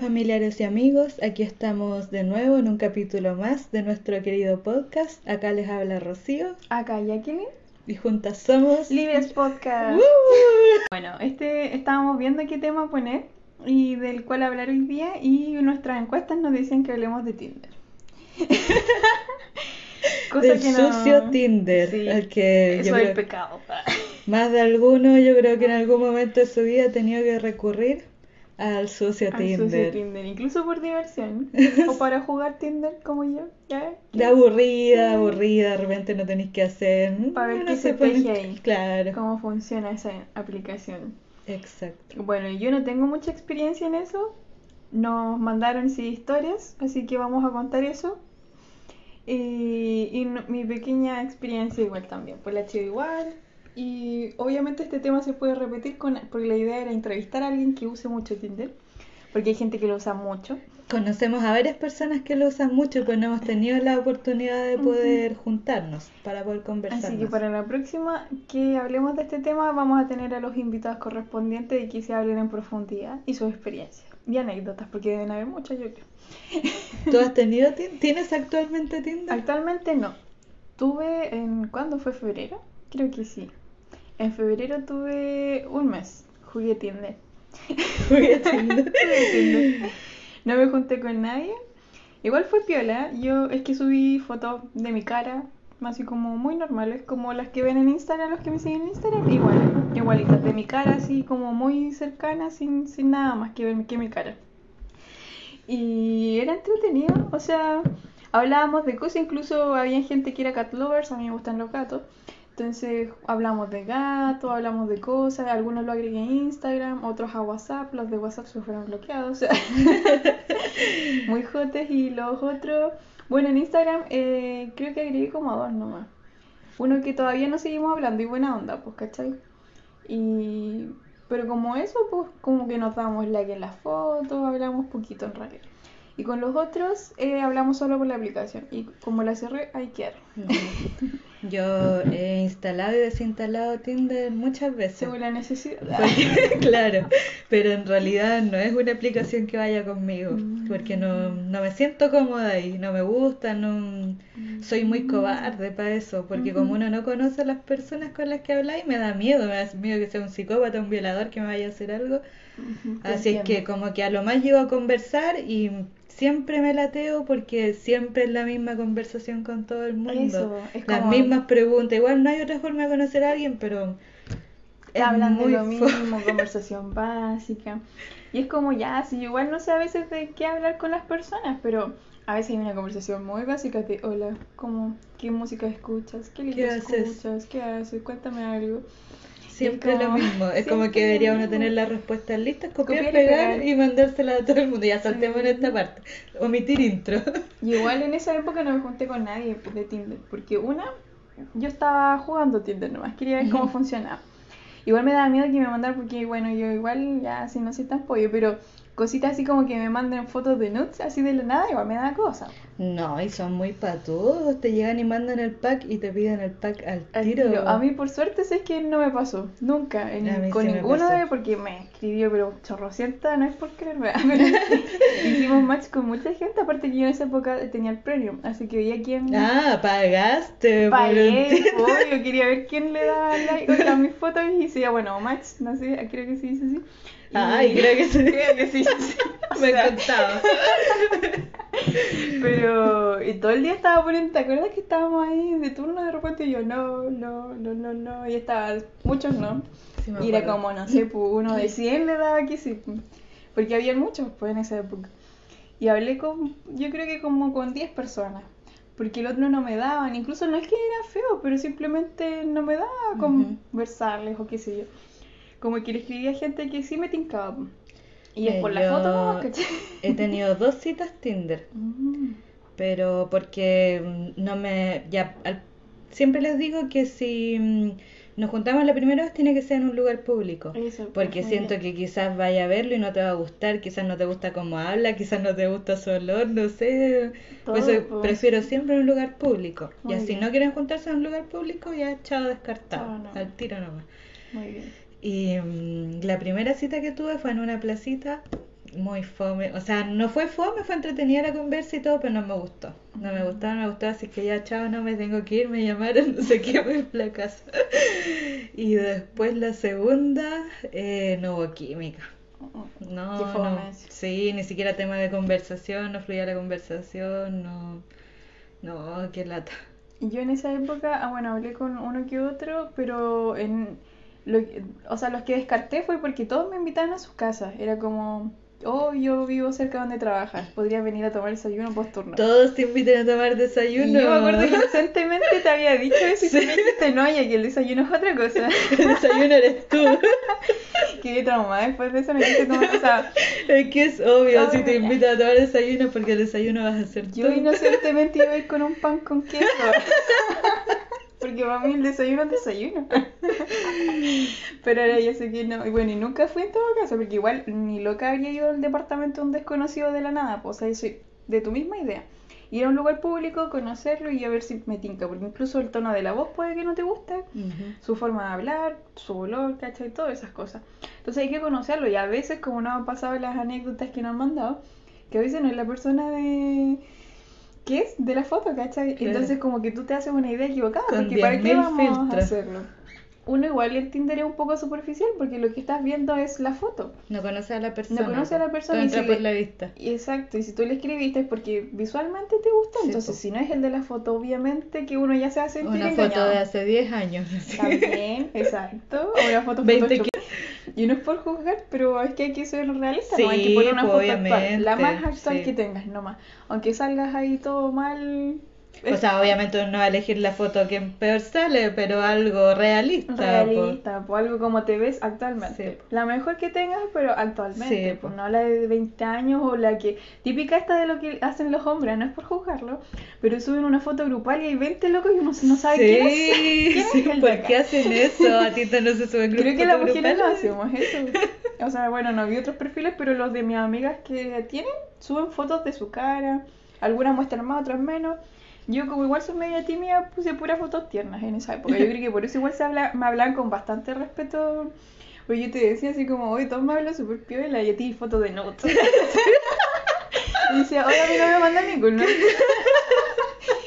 Familiares y amigos, aquí estamos de nuevo en un capítulo más de nuestro querido podcast. Acá les habla Rocío Acá Jacqueline. y juntas somos Libres Podcast. ¡Woo! Bueno, este estábamos viendo qué tema poner y del cual hablar hoy día y nuestras encuestas nos dicen que hablemos de Tinder. Del sucio Tinder, Sí, al que Eso es el pecado. más de alguno yo creo que en algún momento de su vida ha tenido que recurrir al sucio Al Tinder. sucio Tinder, incluso por diversión. o para jugar Tinder como yo. ¿ya? De aburrida, aburrida, de repente no tenéis que hacer. Pa' ver Uno qué se pone- teje ahí. Claro, ¿Cómo funciona esa aplicación? exacto. Bueno, yo no tengo mucha experiencia en eso. Nos mandaron sí historias, así que vamos a contar eso. Y, y no- mi pequeña experiencia igual también, pues la chido igual. Y obviamente este tema se puede repetir con, porque la idea era entrevistar a alguien que use mucho Tinder, porque hay gente que lo usa mucho. Conocemos a varias personas que lo usan mucho, pero no hemos tenido la oportunidad de poder juntarnos para poder conversar. Así que para la próxima que hablemos de este tema vamos a tener a los invitados correspondientes y que se hablen en profundidad y sus experiencias y anécdotas, porque deben haber muchas yo creo. ¿Tú has tenido ¿Tienes actualmente Tinder? Actualmente no. Tuve en... ¿Cuándo fue febrero? Creo que sí. En febrero tuve un mes. Jugué Tinder. Jugué Tinder. No me junté con nadie. Igual fue piola. Yo es que subí fotos de mi cara, así como muy normales, como las que ven en Instagram, los que me siguen en Instagram. Igual, igualitas, de mi cara, así como muy cercana, sin, sin nada más que ver que mi cara. Y era entretenido, o sea, hablábamos de cosas, incluso había gente que era cat lovers, a mí me gustan los gatos. Entonces hablamos de gatos, hablamos de cosas, algunos lo agregué a Instagram, otros a WhatsApp, los de WhatsApp se fueron bloqueados, muy jotes y los otros, bueno, en Instagram eh, creo que agregué como a dos nomás. Uno que todavía no seguimos hablando y buena onda, pues, ¿cachai? Y... Pero como eso, pues como que nos damos like en las fotos, hablamos poquito en realidad. Y con los otros eh, hablamos solo por la aplicación. Y como la cerré, ahí quedaron. Yo he instalado y desinstalado Tinder muchas veces. Según la necesidad. Porque- claro, pero en realidad no es una aplicación que vaya conmigo, porque no, no me siento cómoda ahí, no me gusta, no soy muy cobarde para eso, porque como uno no conoce a las personas con las que habláis, me da miedo, me da miedo que sea un psicópata, un violador que me vaya a hacer algo. Así es que como que a lo más llego a conversar y siempre me lateo porque siempre es la misma conversación con todo el mundo. Eso, es Las como- mismas preguntas. Igual no hay otra forma de conocer a alguien, pero es hablan muy de lo mismo, conversación básica. Y es como ya, si igual no sé a veces de qué hablar con las personas, pero a veces hay una conversación muy básica de hola, ¿cómo, ¿qué música escuchas? ¿Qué libro escuchas? ¿Qué haces? Cuéntame algo. Siempre lo mismo. Es como que debería uno tener las respuestas listas, copiar, Copiar y pegar y mandársela a todo el mundo. Ya saltemos en esta parte. Omitir intro. Y igual en esa época no me junté con nadie de Tinder, porque una, yo estaba jugando Tinder nomás, quería ver cómo funcionaba. Igual me daba miedo que me mandaran porque, bueno, yo igual ya así no soy tan pollo, pero cositas así como que me manden fotos de nudes así de la nada, igual me da cosa. No, y son muy patudos. Te llegan y mandan el pack y te piden el pack al Al tiro. tiro. A mí por suerte sé que no me pasó, nunca, en- con ninguno de porque me escribió, pero chorrocienta, no es por pero hicimos match con mucha gente, aparte que yo en esa época tenía el premium, así que veía quién... Ah, pagaste. Pagué, obvio, quería ver quién le daba like a mis fotos y decía, bueno, match, no sé, creo que se dice así. Ay, creo que sí. Creo que sí, Me sea, contaba. Pero y todo el día estaba poniendo, ¿te acuerdas que estábamos ahí de turno de repente y yo no, no, no, no, no, y estaba, muchos no. Sí y era como, no sé, pues, uno de 100 le daba que sí, pues, porque había muchos pues en esa época. Y hablé con, yo creo que como con 10 personas, porque el otro no me daban, incluso no es que era feo, pero simplemente no me daba conversarles o qué sé yo. Como que le escribía a gente que sí me tincaba. Y es por la foto ¿cachai? He tenido dos citas Tinder. Mm. pero porque mm, no me ya al- siempre les digo que si mm, nos juntamos la primera vez tiene que ser en un lugar público Eso, porque siento bien. que quizás vaya a verlo y no te va a gustar quizás no te gusta cómo habla quizás no te gusta su olor no sé por eso prefiero siempre en un lugar público Muy y si bien. no quieren juntarse en un lugar público ya chao descartado no. al tiro nomás Muy bien. Y mm, la primera cita que tuve fue en una placita muy fome. O sea, no fue fome, fue entretenida la conversa y todo, pero no me gustó. No me gustó, no me gustó, así que ya, chao, no me tengo que ir, me llamaron, no sé qué, a la casa. y después la segunda, eh, no hubo química. No, Qué fome. no. Sí, ni siquiera tema de conversación, no fluía la conversación, no. No, qué lata. Y Yo en esa época, ah, bueno, hablé con uno que otro, pero en lo, o sea, los que descarté fue porque todos me invitaban a sus casas. Era como, oh, yo vivo cerca donde trabajas, podrías venir a tomar desayuno post turno. Todos te invitan a tomar Y desayuno. yo me acuerdo que inocentemente te había dicho eso y Sí. me dijiste, no, ya que el desayuno es otra cosa. El desayuno eres tú. Quedé traumada después de eso, no quise tomar, o sea, Es que es obvio, si te invitan a tomar desayuno porque el desayuno vas a hacer yo tú. inocentemente iba a ir con un pan con queso. Porque para mí el desayuno es desayuno. Pero ahora ya sé que no. Y bueno, y nunca fui en todo caso, porque igual ni loca habría ido al departamento de un desconocido de la nada. Pues, o sea, soy de tu misma idea. Ir a un lugar público, conocerlo y a ver si me tinca. Porque incluso el tono de la voz puede que no te guste. Su forma de hablar, su olor, ¿cachai? Todas esas cosas. Entonces hay que conocerlo. Y a veces, como nos han pasado las anécdotas que nos han mandado, que a veces no es la persona de... ¿Qué es? De la foto, ¿cachai? Claro. Entonces como que tú te haces una idea equivocada, Con porque ¿para qué 10.000 vamos a hacerlo? Uno igual el Tinder es un poco superficial porque lo que estás viendo es la foto. No conoce a la persona. No conoce a la persona entra si por le- la vista. Exacto, y si tú le escribiste es porque visualmente te gustó, Sí, entonces po. si no es el de la foto, obviamente que uno ya se a sentir Una engañado. foto de hace 10 años. También, exacto. O una foto 20 Photoshop. Y no es por juzgar, pero es que hay que ser realista, Sí, no hay que poner una foto actual, la más actual que tengas, nomás. Aunque salgas ahí todo mal. O es sea, obviamente uno no va a elegir la foto que peor sale, pero algo realista. po. realista, pues algo como te ves actualmente. Sí, po. La mejor que tengas, pero actualmente, Sí, pues po. no la de 20 años o la que. Típica esta de lo que hacen los hombres, no es por juzgarlo, pero suben una foto grupal y hay 20 locos y uno no sabe sí, quién es. quién es sí, de ¿por qué hacen eso? A ti no se suben Creo grupos que las mujeres no hacemos eso. O sea, bueno, no vi otros perfiles, pero los de mis amigas que tienen suben fotos de su cara. Algunas muestran más, otras menos. Yo, como igual soy media tímida, puse puras fotos tiernas en esa época. Yo creo que por eso igual se habla, me hablan con bastante respeto. Porque yo te decía así como, oye, todos me hablan súper piola y a ti fotos de notas. y decía, oye, a mí no me mandan ninguno.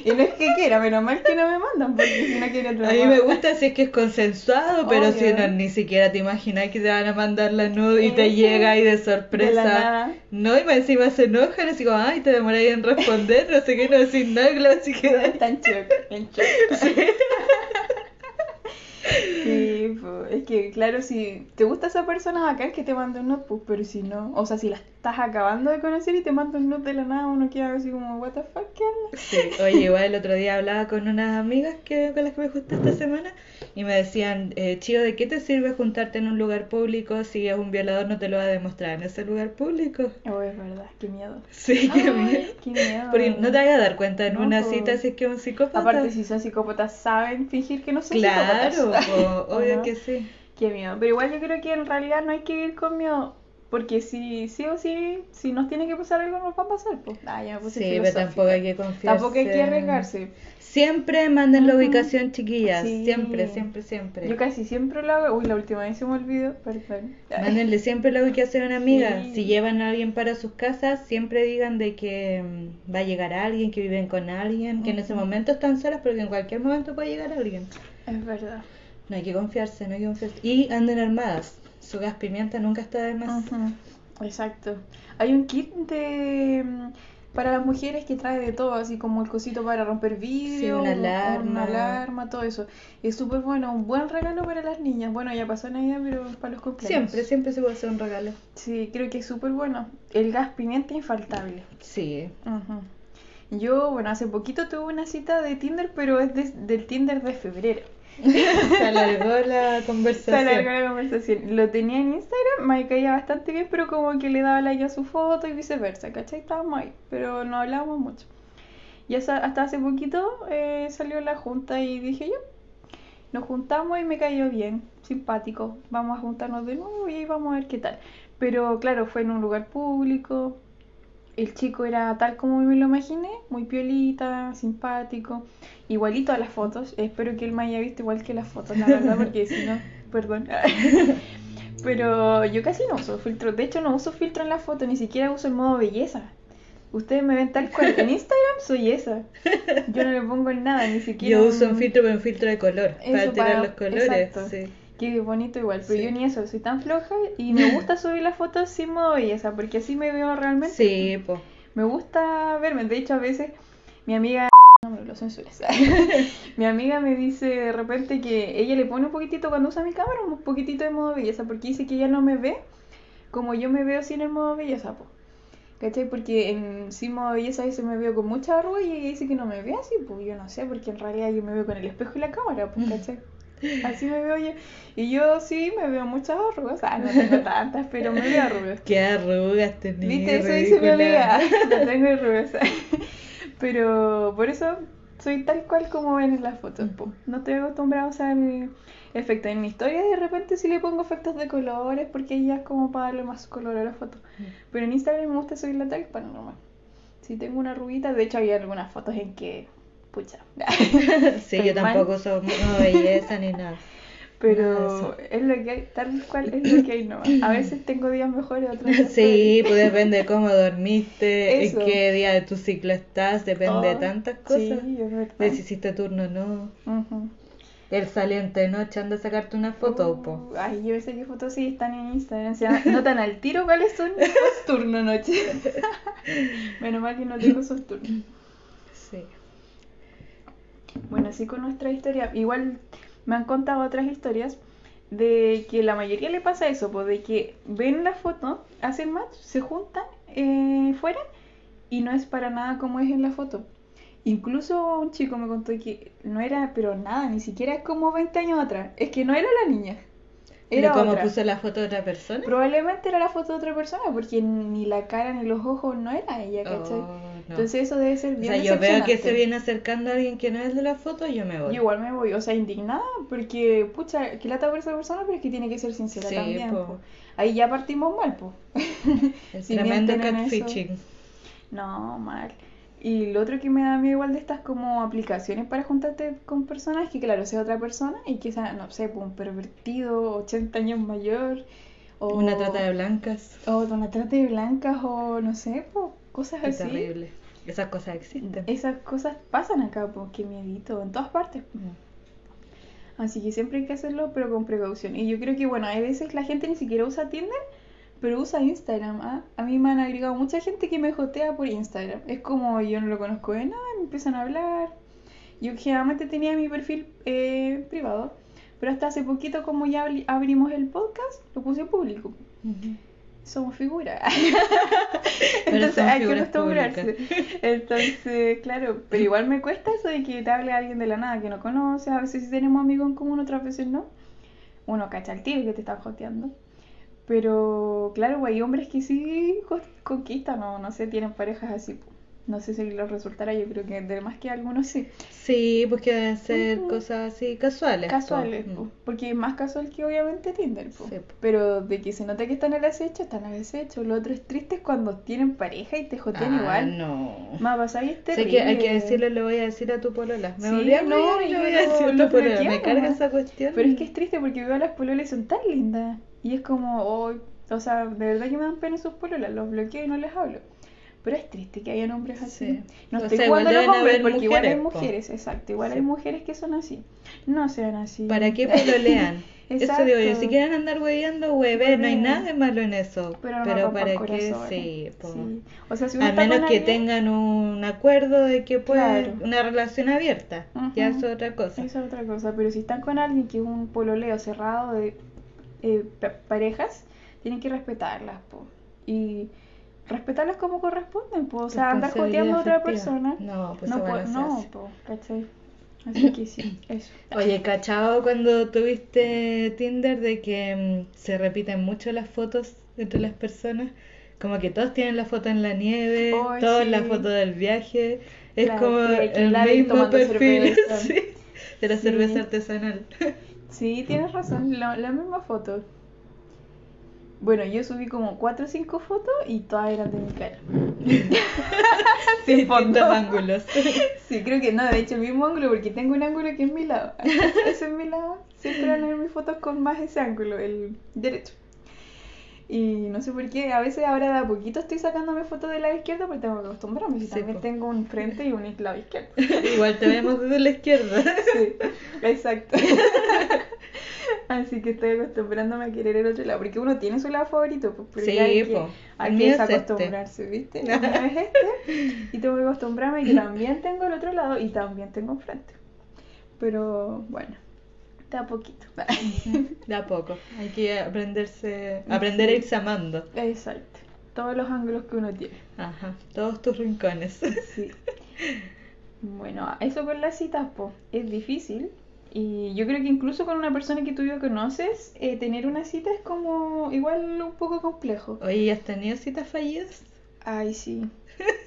Y no es que quiera, menos mal que no me mandan, porque si no quieren A mí me gusta si es que es consensuado, pero si no, ni siquiera te imaginas que te van a mandar la nude y te llega ahí de De sorpresa. nada. No, y encima se enojan, así como, ay, te demoráis en responder, no sé qué, no decís nada, así que Está en shock, en shock. Sí, pues, es que claro, si te gusta esa persona acá que te manda un note, pues, pero si no, o sea, si la estás acabando de conocer y te manda un note de la nada, uno queda así como, what the fuck, ¿qué hablas? Sí, oye, igual el otro día hablaba con unas amigas que, con las que me junté esta semana y me decían, eh, Chío, ¿de qué te sirve juntarte en un lugar público si es un violador no te lo va a demostrar en ese lugar público? Oh, es verdad, qué miedo. Sí, qué Ay, miedo. qué miedo. Porque no te vayas a dar cuenta en No, una po. cita si es que es un psicópata. Aparte, si son psicópatas, saben fingir que no son Claro, psicópatas. po, obvio ¿O no? que sí. Qué miedo. Pero igual yo creo que en realidad no hay que vivir con miedo. Porque si sí o sí, si nos tiene que pasar algo, nos va a pasar. Pues, ah, ya me puse Sí, pero tampoco hay que confiarse. Tampoco hay que arriesgarse. Siempre manden la ubicación, chiquillas. Sí. Siempre, siempre, siempre. Yo casi siempre lo hago. Uy, la última vez se me olvidó. Perdón. Mándenle siempre la ubicación a una amiga. Sí. Si llevan a alguien para sus casas, siempre digan de que mm, va a llegar alguien, que viven con alguien, que en ese momento están solas, pero que en cualquier momento puede llegar alguien. Es verdad. No hay que confiarse, no hay que confiarse. Y anden armadas. Su gas pimienta nunca está de más. Exacto. Hay un kit de mm, para las mujeres que trae de todo, así como el cosito para romper vidrio, una un- alarma. una alarma, todo eso. Es súper bueno, un buen regalo para las niñas. Bueno, ya pasó Navidad, pero para los cumpleaños. Siempre, siempre se puede hacer un regalo. Sí, creo que es súper bueno. El gas pimienta infaltable. Sí. Ujú. Yo, bueno, hace poquito tuve una cita de Tinder, pero es de- del Tinder de febrero. Se alargó la Se conversación. alargó la conversación. Lo tenía en Instagram, me caía bastante bien, pero como que le daba like a su foto y viceversa, ¿cachai? Estábamos ahí, pero no hablábamos mucho. Y hasta, hasta hace poquito eh, salió la junta y dije yo, nos juntamos y me cayó bien, simpático. Vamos a juntarnos de nuevo y ahí vamos a ver qué tal. Pero claro, fue en un lugar público. El chico era tal como me lo imaginé, muy piolita, simpático, igualito a las fotos. Espero que él me haya visto igual que las fotos, la verdad, porque si no, perdón. Pero yo casi no uso filtro. De hecho, no uso filtro en la foto, ni siquiera uso el modo belleza. Ustedes me ven tal cual. En Instagram soy esa. Yo no le pongo nada, ni siquiera. Yo uso un filtro, pero un filtro de color. Eso, para alterar para- los colores. exacto. Sí. Qué bonito igual. Pero Sí. yo ni eso, soy tan floja y me gusta subir las fotos sin modo belleza, porque así me veo realmente. Sí, pues. Me gusta verme. De hecho, a veces mi amiga. No me lo censures. mi amiga me dice de repente que ella le pone un poquitito cuando usa mi cámara, un poquitito de modo belleza, porque dice que ella no me ve como yo me veo sin el modo belleza, po. ¿Cachai? Porque en sin modo belleza a veces me veo con mucha arruga y ella dice que no me ve así, pues yo no sé, porque en realidad yo me veo con el espejo y la cámara, pues, ¿cachai? Así me veo yo. Y yo sí me veo muchas arrugas, ah, no tengo tantas, pero me veo arrugas. Qué arrugas tenés. ¿Viste? Eso dice mi amiga. No tengo arrugas. Pero por eso soy tal cual como ven en las fotos. po. No estoy acostumbrada a usar efectos. En mi historia de repente sí le pongo efectos de colores porque ya es como para darle más color a la foto. Pero en Instagram me gusta subirla tal cual normal. Si tengo una arruguita, de hecho hay algunas fotos en que... Pucha. Sí, Estoy yo tampoco soy no, belleza ni nada. Pero es lo que hay, tal cual es lo que hay nomás. A veces tengo días mejores, otros días Sí, pues depende de cómo dormiste, Eso. en qué día de tu ciclo estás, depende de Oh, tantas cosas. Sí, es verdad. De si hiciste turno o no. El saliente de noche anda a sacarte una foto, po. Uh, Ay, yo sé qué fotos sí están en Instagram. Se notan al tiro cuáles son los turno noche. Menos mal que no tengo esos turnos. Sí. Bueno, así con nuestra historia. Igual me han contado otras historias de que la mayoría le pasa eso, pues de que ven la foto, hacen match, se juntan eh, fuera y no es para nada como es en la foto. Incluso un chico me contó que no era, pero nada, ni siquiera como 20 años atrás. Es que no era la niña. Era como puso la foto de otra persona. Probablemente era la foto de otra persona, porque ni la cara ni los ojos no era ella, ¿cachai? Oh, no. Entonces eso debe ser o bien sea, yo veo que se viene acercando a alguien que no es de la foto, yo me voy. Yo igual me voy, o sea, indignada, porque, pucha, que lata por esa persona, pero es que tiene que ser sincera Sí, también, po. po. Ahí ya partimos mal, po. El Si tremendo catfishing. No, mal. Y lo otro que me da miedo igual de estas como aplicaciones para juntarte con personas que claro, sea otra persona y que sea, no sé, pues, un pervertido, 80 años mayor, o Una trata de blancas. o una trata de blancas, o no sé, pues, cosas así. terrible. Esas cosas existen. Esas cosas pasan acá, pues, qué miedito, en todas partes. po. Así que siempre hay que hacerlo, pero con precaución. Y yo creo que, bueno, hay veces la gente ni siquiera usa Tinder, pero usa Instagram. ¿ah? A mí me han agregado mucha gente que me jotea por Instagram. Es como yo no lo conozco de nada, me empiezan a hablar. Yo generalmente tenía mi perfil eh, privado, pero hasta hace poquito, como ya abri- abrimos el podcast, lo puse público. Somos figuras. Entonces son hay que acostumbrarse. Entonces, claro, pero igual me cuesta eso de que te hable alguien de la nada que no conoces. A veces sí tenemos amigos en común, otras veces no. Uno cacha el tiro que te están joteando. Pero claro, hay hombres que sí co- conquistan o no sé, tienen parejas así. No sé si les resultará, yo creo que de más que algunos sí. Sí, pues que deben ser cosas así casuales. Casuales, Mm. po, porque es más casual que obviamente Tinder. po. Sí, po. Pero de que se nota que están al acecho, están al acecho. Lo otro es triste es cuando tienen pareja y te jotean Ah, igual. no. Más y es Sé que hay que decirle, le voy a decir a tu polola. Me Sí, a no, yo voy a decir a tu polola. Me carga esa cuestión. Pero es que es triste porque veo a las pololas y son tan lindas. Y es como, oh, o sea, de verdad que me dan pena sus pololas. Los bloqueo y no les hablo. Pero es triste que hayan hombres así. Sí. No O estoy sea, jugando a los hombres porque igual hay mujeres, po. mujeres, exacto. Igual Sí. hay mujeres que son así. No sean así. ¿Para qué pololean? Eso digo yo, si quieren andar hueveando, hueve, no hay nada de malo en eso. Pero, no Pero para qué, sí. Sí. O sea, si uno está menos que alguien- tengan un acuerdo de que pueden Claro. una relación abierta. Ya Ujú. es otra cosa. Esa es otra cosa, pero si están con alguien que es un pololeo cerrado de eh, pa- parejas, tienen que respetarlas, po. Y respetarlas como corresponden, po. O sea, andar joteando a otra persona. No, pues no, po- no po, ¿cachai? Así que sí, eso. Oye, ¿cachado cuando tuviste Tinder de que mm, se repiten mucho las fotos entre las personas? Como que todos tienen la foto en la nieve, Ay, todos sí. la foto del viaje. Es como el mismo perfil cerveza. sí, de la Sí. cerveza artesanal. Sí, tienes razón, la, la misma foto. Bueno, yo subí como 4 o 5 fotos y todas eran de mi cara. Sin fondo. Distintos ángulos. Sí, creo que no, de hecho el mismo ángulo, porque tengo un ángulo que es mi lado. Ese es mi lado. Siempre van a ver mis fotos con más ese ángulo, el derecho. Y no sé por qué, a veces ahora de a poquito estoy sacándome fotos del lado izquierdo porque tengo que acostumbrarme. Si Sí, también po. tengo un frente y un lado izquierdo. Igual te vemos desde la izquierda. Sí, exacto. Así que estoy acostumbrándome a querer el otro lado. Porque uno tiene su lado favorito, pues, pero Sí, hay que, hay que este. desacostumbrarse, ¿viste? Es este. Y tengo que acostumbrarme que también tengo el otro lado y también tengo enfrente. Pero bueno, de a poquito. De a poco. Hay que aprenderse, aprender a irse amando. Exacto. Todos los ángulos que uno tiene. Ajá. Todos tus rincones. Sí. Bueno, eso con las citas, pues, es difícil. Y yo creo que incluso con una persona que tú ya conoces, eh, tener una cita es como igual un poco complejo. Oye, ¿y ¿has tenido citas fallidas? Ay, sí.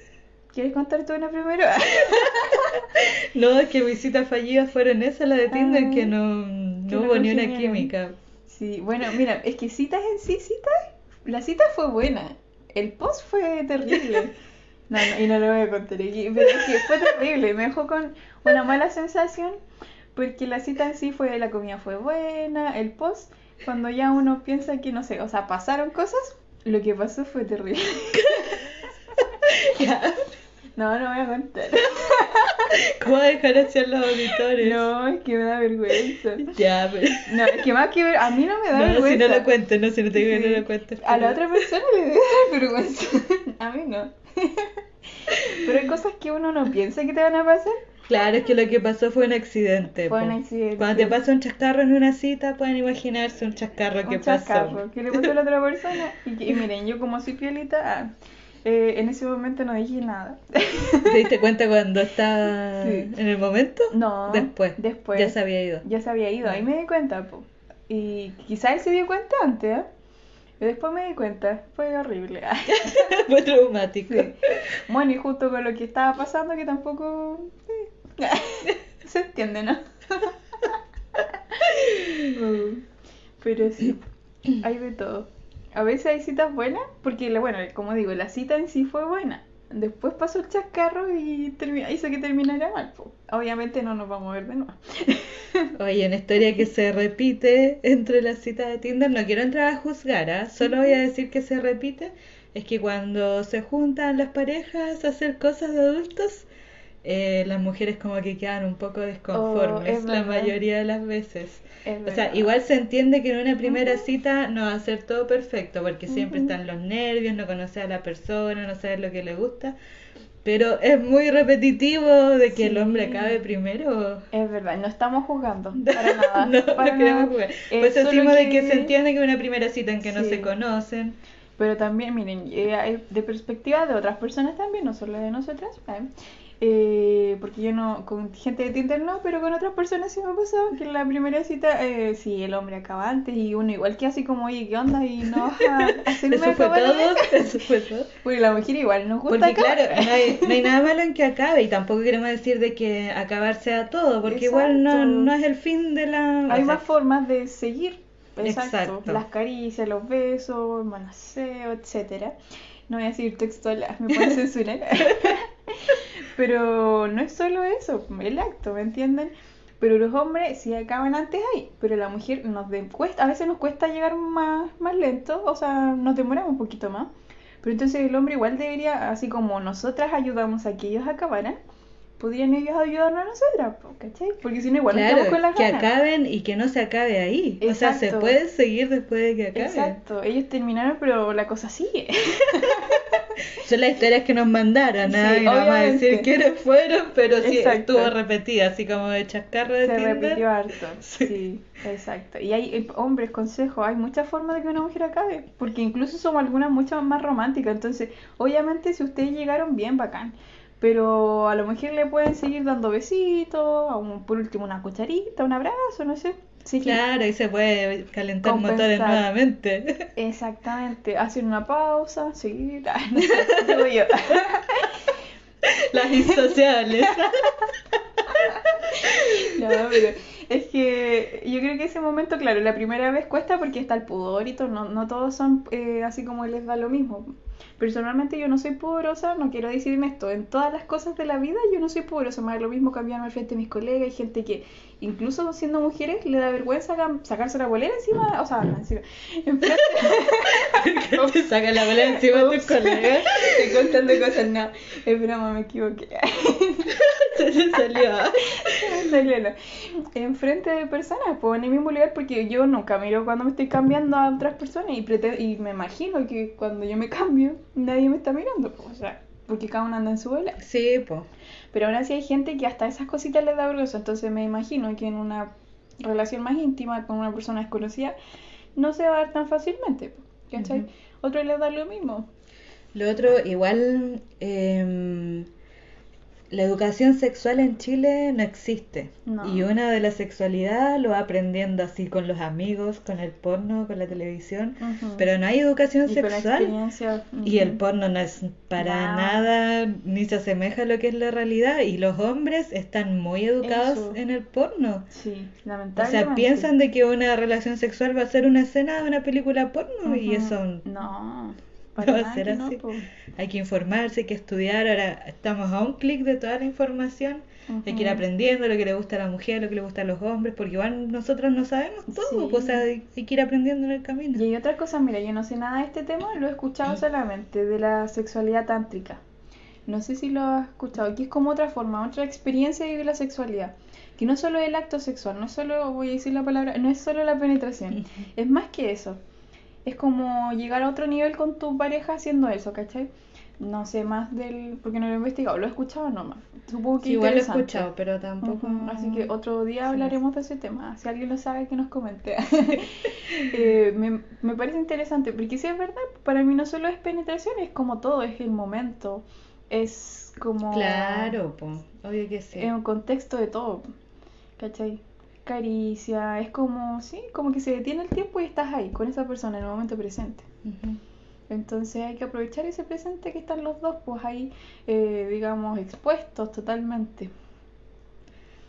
¿Quieres contar tú una primero? No, es que mis citas fallidas fueron esas, la de Tinder, Ah, que no, no hubo ni una química. Sí, bueno, mira, es que citas en sí, citas, la cita fue buena. El post fue terrible. No, no, y no lo voy a contar aquí, pero es que fue terrible. Me dejó con una mala sensación porque la cita en sí fue, la comida fue buena, el post, cuando ya uno piensa que, no sé, o sea, pasaron cosas, lo que pasó fue terrible. Ya. No, no voy a contar. ¿Cómo dejar hacia los auditores? No, es que me da vergüenza. Ya, pero... No, es que más que ver, a mí no me da No, vergüenza. si no lo cuento, no, si no te digo que no lo cuentes. A la pero- otra persona le debe dar vergüenza. A mí no. Pero hay cosas que uno no piensa que te van a pasar. Claro, es que lo que pasó fue un accidente. Fue po. un accidente. Cuando te pasa un chascarro en una cita, pueden imaginarse un chascarro que Un pasó. chascarro que le pasó a la otra persona. Y, que- y miren, yo como soy pielita, ah, eh, en ese momento no dije nada. ¿Te diste cuenta cuando estaba Sí. en el momento? No. Después. Después. Ya se había ido. Ya se había ido, ahí me di cuenta, po. Y quizá él se dio cuenta antes, ¿eh? Y después me di cuenta, fue horrible. Fue traumático. Sí. Bueno, y justo con lo que estaba pasando, que tampoco. Se entiende, ¿no? Pero sí, hay de todo. A veces hay citas buenas, porque, la- bueno, como digo, la cita en sí fue buena. Después pasó el chascarro y hizo que terminara mal. po. Obviamente no nos vamos a ver de nuevo. Oye, una historia que se repite entre las citas de Tinder, no quiero entrar a juzgar, ¿ah? solo voy a decir que se repite, es que cuando se juntan las parejas a hacer cosas de adultos, eh, las mujeres como que quedan un poco desconformes Oh, la verdad. mayoría de las veces. Es O sea, igual se entiende que en una primera cita no va a ser todo perfecto, porque siempre están los nervios, no conocer a la persona, no saber lo que le gusta, pero es muy repetitivo de que el hombre acabe primero. Es verdad, no estamos jugando para nada. no, para no queremos nada. jugar. Es Pues decimos de que que- se entiende que una primera cita en que no se conocen. Pero también, miren, eh, de perspectiva de otras personas también, no solo de nosotras. ¿Eh? Porque yo no, con gente de Tinder no, pero con otras personas sí me ha pasado que en la primera cita, eh, sí, el hombre acaba antes y uno igual que así como, oye, ¿qué onda? Y no vas a hacerme Eso fue todo, eso fue todo. Porque la mujer igual nos gusta Porque acabar. claro, no hay, no hay nada malo en que acabe y tampoco queremos decir de que acabar sea todo, porque igual no, no es el fin de la... Hay o sea, más formas de seguir. Exacto. Exacto. Las caricias, los besos, el manaseo, etcétera. No voy a decir textual, me pueden censurar. Pero no es solo eso, el acto, ¿me entienden? Pero los hombres sí acaban antes ahí, pero la mujer nos de- cuesta, a veces nos cuesta llegar más, más lento, o sea, nos demoramos un poquito más. Pero entonces el hombre igual debería, así como nosotras ayudamos a que ellos acabaran, podrían ellos ayudarnos a nosotras, ¿cachai? Porque si no igual Claro, quedamos con las que ganas. acaben y que no se acabe ahí. O sea, se Exacto. puede seguir después de que acabe. Exacto, ellos terminaron, pero la cosa sigue. Son las historias que nos mandaron, ¿ah? Sí, y no vamos a obviamente. decir quiénes fueron, pero sí Exacto. estuvo repetida, así como de chascarro de Se Tinder. repitió harto. Sí. Sí. exacto. Y hay eh, hombres, consejos, hay muchas formas de que una mujer acabe, porque incluso somos algunas mucho más románticas. Entonces, obviamente, si ustedes llegaron bien, bacán. Pero a la mujer le pueden seguir dando besitos, por último una cucharita, un abrazo, no sé. Sí, Claro, y se puede calentar Compensar. motores nuevamente. Exactamente. Hacen una pausa, seguir. no sé, digo yo. Las insociables. No, pero es que yo creo que ese momento, claro, la primera vez cuesta porque está el pudor y todo, no, no todos son eh, así como les da lo mismo. Personalmente yo no soy pudorosa, no quiero decirme esto, en todas las cosas de la vida yo no soy pudorosa, más lo mismo cambiarme al frente de mis colegas, hay gente que incluso siendo mujeres le da vergüenza sacarse la bolera encima, o sea, encima, enfrente... te saca la bolera encima de tus colegas? Estoy contando cosas, no, es broma, me equivoqué. Se le salió. salió, no. Enfrente de personas, pues en el mismo lugar, porque yo nunca miro cuando me estoy cambiando a otras personas y, y me imagino que cuando yo me cambio, nadie me está mirando, pues, o sea, porque cada uno anda en su bola. Sí, pues. Pero aún así hay gente que hasta esas cositas les da vergüenza, entonces me imagino que en una relación más íntima con una persona desconocida no se va a dar tan fácilmente, ¿cachai? Otro les da lo mismo. Lo otro, igual, eh, la educación sexual en Chile no existe. Y una de la sexualidad lo va aprendiendo así con los amigos, con el porno, con la televisión. Pero no hay educación sexual. Y el porno no es para nada, ni se asemeja a lo que es la realidad. Y los hombres están muy educados en el porno. Sí, lamentablemente. O sea, piensan de que una relación sexual va a ser una escena de una película porno. Y eso. No. Va a ser así. hay que informarse, hay que estudiar. Ahora estamos a un clic de toda la información. Hay que ir aprendiendo lo que le gusta a la mujer, lo que le gusta a los hombres, porque igual nosotros no sabemos todo. Pues, o sea, hay, que ir aprendiendo en el camino. Y hay otras cosas, mira, yo no sé nada de este tema, lo he escuchado mm. solamente, de la sexualidad tántrica. No sé si lo has escuchado, que es como otra forma, otra experiencia de vivir la sexualidad. Que no solo el acto sexual, no es solo, voy a decir la palabra, no es solo la penetración, es más que eso es como llegar a otro nivel con tu pareja haciendo eso, ¿cachai? No sé más del. porque no lo he investigado, lo he escuchado nomás. Supongo que igual lo he escuchado, pero tampoco. Así que otro día hablaremos de ese tema. Si alguien lo sabe, que nos comente. Eh, me, me parece interesante, porque si es verdad, para mí no solo es penetración, es como todo, es el momento. Es como. Claro, pues, obvio que sí. En un contexto de todo, ¿cachai? Caricia, es como, sí, como que se detiene el tiempo y estás ahí con esa persona en el momento presente. Entonces hay que aprovechar ese presente que están los dos, pues ahí, eh, digamos, expuestos totalmente.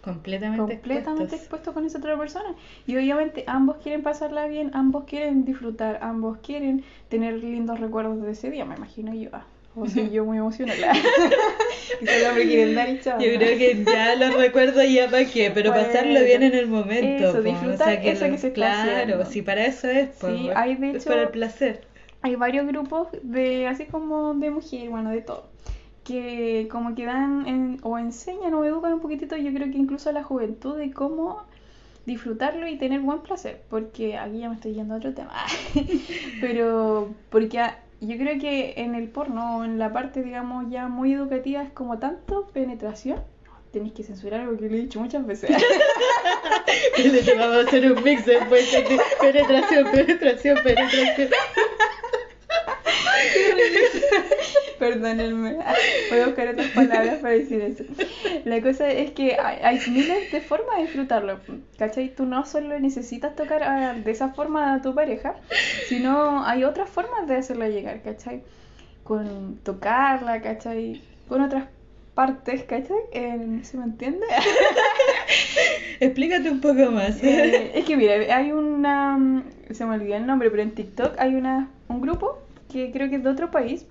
Completamente, completamente expuestos. con esa otra persona. Y obviamente ambos quieren pasarla bien, ambos quieren disfrutar, ambos quieren tener lindos recuerdos de ese día, me imagino yo. Ah. O sea, yo muy emocionada. Yo creo que ya lo recuerdo ya para qué, pero pasarlo bien en el momento. Eso, disfrutar que eso que se Claro, si para eso es, sí, hay de hecho, para el placer. Hay varios grupos de, así como de mujer, bueno, de todo, que como que dan en, o enseñan o educan un poquitito, yo creo que incluso a la juventud de cómo disfrutarlo y tener buen placer, porque aquí ya me estoy yendo a otro tema, pero porque yo creo que en el porno, en la parte, digamos, ya muy educativa, es como tanto penetración. Tenéis que censurar algo que le he dicho muchas veces. le vamos a hacer un mix después de penetración, penetración, penetración. Perdónenme. Voy a buscar otras palabras para decir eso. La cosa es que hay, miles de formas de disfrutarlo. ¿Cachai? Tú no solo necesitas tocar de esa forma a tu pareja, sino hay otras formas de hacerla llegar, ¿cachai? Con tocarla, ¿cachai? Con otras partes, ¿cachai? Eh, ¿Se me entiende? Explícate un poco más. Eh, es que mira, hay una... Se me olvidó el nombre, pero en TikTok hay una, un grupo que creo que es de otro país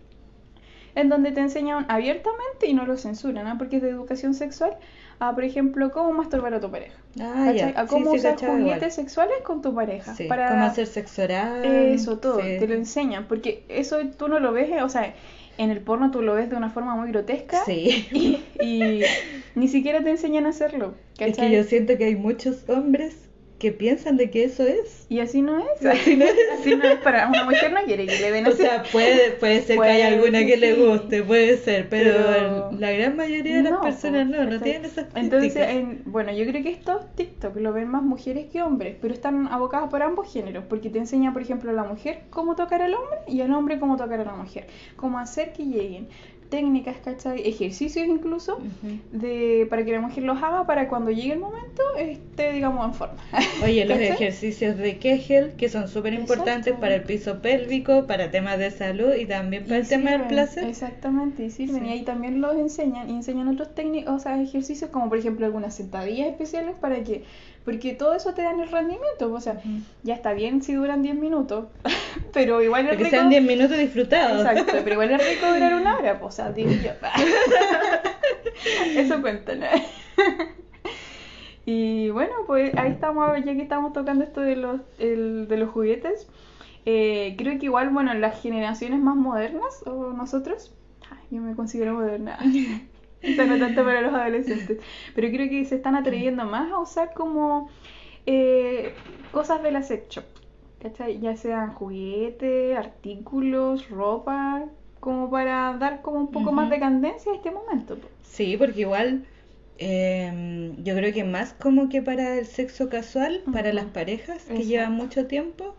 en donde te enseñan abiertamente y no lo censuran, ¿ah? porque es de educación sexual, a, por ejemplo, cómo masturbar a tu pareja. Ah, a cómo usar juguetes sexuales con tu pareja. para... Cómo hacer sexo oral. Eso, todo, te lo enseñan, porque eso tú no lo ves, o sea, en el porno tú lo ves de una forma muy grotesca sí. y, ni siquiera te enseñan a hacerlo. Es que yo siento que hay muchos hombres que piensan de que eso es. Y así no es. Así no es. así no es para una mujer no quiere que le den O sea, puede, puede ser que haya alguna que le guste, puede ser, pero, la gran mayoría de las personas no, no tienen esas Entonces, bueno, yo creo que estos TikTok lo ven más mujeres que hombres, pero están abocados por ambos géneros, porque te enseña, por ejemplo, a la mujer cómo tocar al hombre y al hombre cómo tocar a la mujer, cómo hacer que lleguen técnicas, ¿cachai? Ejercicios incluso, de, para que la mujer los haga para cuando llegue el momento esté, digamos, en forma. Oye, los ejercicios de Kegel, que son súper importantes para el piso pélvico, para temas de salud y también para el tema del placer. Exactamente, y sirven. Y ahí también los enseñan, y enseñan otros técnicos, o sea, ejercicios como por ejemplo algunas sentadillas especiales para que Porque todo eso te da en el rendimiento. O sea, ya está bien si duran 10 minutos, pero igual es rico. sean 10 minutos disfrutados. Exacto, pero igual es rico durar una hora, pues, o sea, digo yo. Eso cuenta, ¿no? Y bueno, pues ahí estamos, ya que estamos tocando esto de los, el- de los juguetes. eh, creo que igual, bueno, las generaciones más modernas, o nosotros, yo me considero moderna, Quizá no tanto para los adolescentes, pero creo que se están atreviendo más a usar como eh, cosas de la sex shop, ¿cachai? Ya sean juguetes, artículos, ropa, como para dar como un poco más de candencia a este momento. Sí, porque igual eh, yo creo que más como que para el sexo casual, para las parejas que Exacto. llevan mucho tiempo,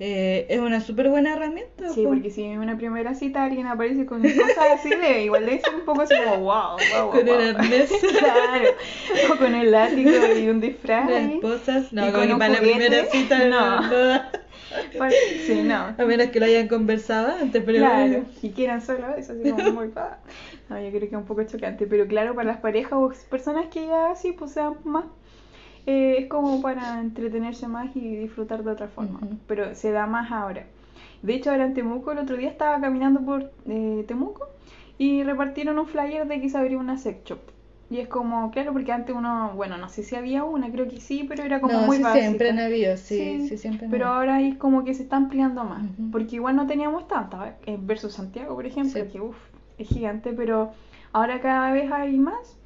eh, es una súper buena herramienta. Sí, po. porque si en una primera cita alguien aparece con cosas así de igual debe ser un poco así como wow, wow, Con wow. el arnés. claro, o con el látigo y un disfraz. Las esposas, no, como con que para la primera cita no. Sí, no. A menos que lo hayan conversado antes, pero Claro, y quieran solo eso, así como muy pa. No, yo creo que es un poco chocante, pero claro, para las parejas o personas que ya sí, pues sean más, eh, es como para entretenerse más y disfrutar de otra forma, pero se da más ahora. De hecho, ahora en Temuco, el otro día estaba caminando por eh, Temuco y repartieron un flyer de que se abría una sex shop. Y es como, claro, porque antes uno, bueno, no sé si había una, creo que sí, pero era como no, muy sí, básica. siempre han habido, sí, sí, siempre han Pero ahora es como que se está ampliando más. Porque igual no teníamos tantas. eh, Versus Santiago, por ejemplo, Sí. que uf, es gigante, pero ahora cada vez hay más.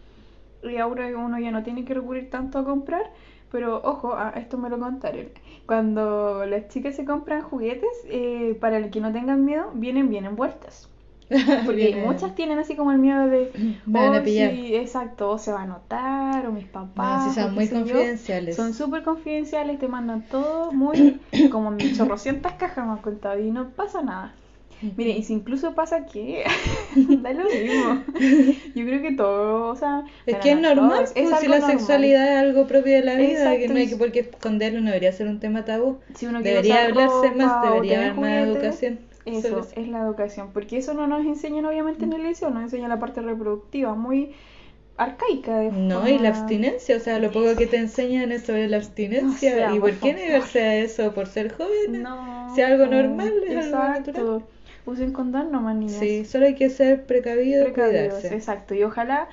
Y ahora uno ya no tiene que recurrir tanto a comprar. Pero ojo, a esto me lo contaron. Cuando las chicas se compran juguetes, eh, para el que no tengan miedo, vienen bien envueltas. Porque muchas tienen así como el miedo de. Me van a "Oh, pillar". sí, exacto, o se va a notar, o mis papás. No, sí, o son muy yo. confidenciales. Son súper confidenciales, te mandan todo muy como en chorrocientas cajas me han contado y no pasa nada. Mire, y si incluso pasa que da lo mismo. Yo creo que todo, o sea, Es que es no normal, todo, es pues, si algo la normal. sexualidad es algo propio de la vida, que Exacto, no hay que por qué esconderlo, no debería ser un tema tabú. Si uno Debería hablarse ropa más, debería haber más educación. Eso, eso. es la educación, porque eso no nos enseñan obviamente en el liceo, nos enseña la parte reproductiva, muy arcaica de No, y la forma- abstinencia, o sea, lo poco que te enseñan es sobre la abstinencia. O sea, ¿Y por por qué negarse a eso? ¿Por ser jóvenes? No, Si es algo no, normal, es algo exacto. natural. Usen condón nomás, niñas. Sí, solo hay que ser precavido y precavidos, cuidarse. exacto. Y ojalá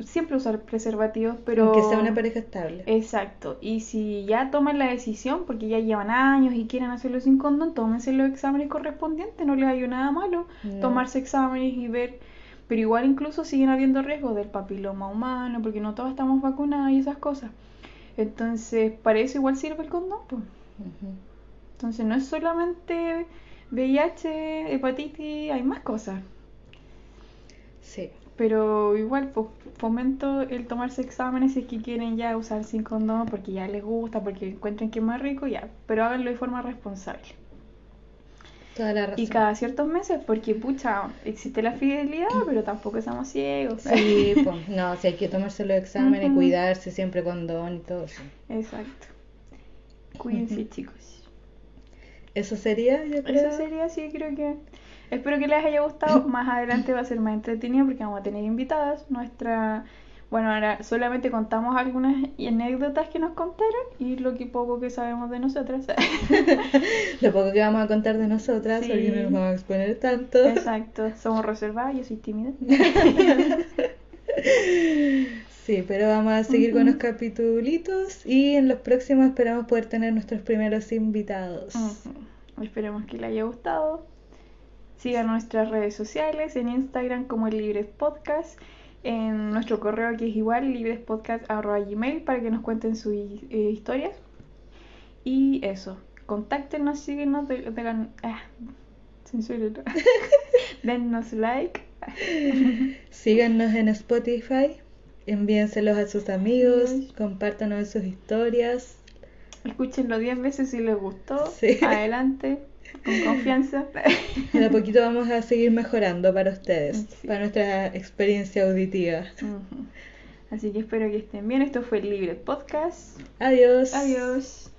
siempre usar preservativos, pero... Aunque sea una pareja estable. Exacto. Y si ya toman la decisión, porque ya llevan años y quieren hacerlo sin condón, tómense los exámenes correspondientes, no les hay nada malo No. tomarse exámenes y ver. Pero igual incluso siguen habiendo riesgos del papiloma humano, porque no todas estamos vacunadas y esas cosas. Entonces, para eso igual sirve el condón. pues. Entonces, no es solamente VIH, hepatitis, hay más cosas. Sí. Pero igual, pues, fomento el tomarse exámenes si es que quieren ya usar sin condón porque ya les gusta, porque encuentran que es más rico, ya. Pero háganlo de forma responsable. Toda la razón. Y cada ciertos meses, porque pucha, existe la fidelidad, pero tampoco estamos ciegos. Sí, pues, no, si hay que tomarse los exámenes, Ujú. cuidarse siempre con don y todo eso. Exacto. Cuídense, chicos. Eso sería, yo creo. Eso sería así, creo que. Espero que les haya gustado. Más adelante va a ser más entretenido porque vamos a tener invitadas. Nuestra. Bueno, ahora solamente contamos algunas anécdotas que nos contaron y lo que poco que sabemos de nosotras. Lo poco que vamos a contar de nosotras, Sí. porque no nos vamos a exponer tanto. Exacto, somos reservadas, yo soy tímida. Sí, pero vamos a seguir con los capitulitos y en los próximos esperamos poder tener nuestros primeros invitados. Ujú. Esperemos que les haya gustado. Sigan nuestras redes sociales en Instagram como el Libres Podcast, en nuestro correo que es igual librespodcast.gmail para que nos cuenten sus eh, historias. Y eso, contáctenos, síguenos, de, de- ah, dennos like. Síganos en Spotify, envíenselos a sus amigos, compártanos sus historias. Escúchenlo 10 veces si les gustó. Sí. Adelante, con confianza. De a poquito vamos a seguir mejorando para ustedes, Sí. para nuestra experiencia auditiva. Así que espero que estén bien. Esto fue el Libre Podcast. Adiós. Adiós.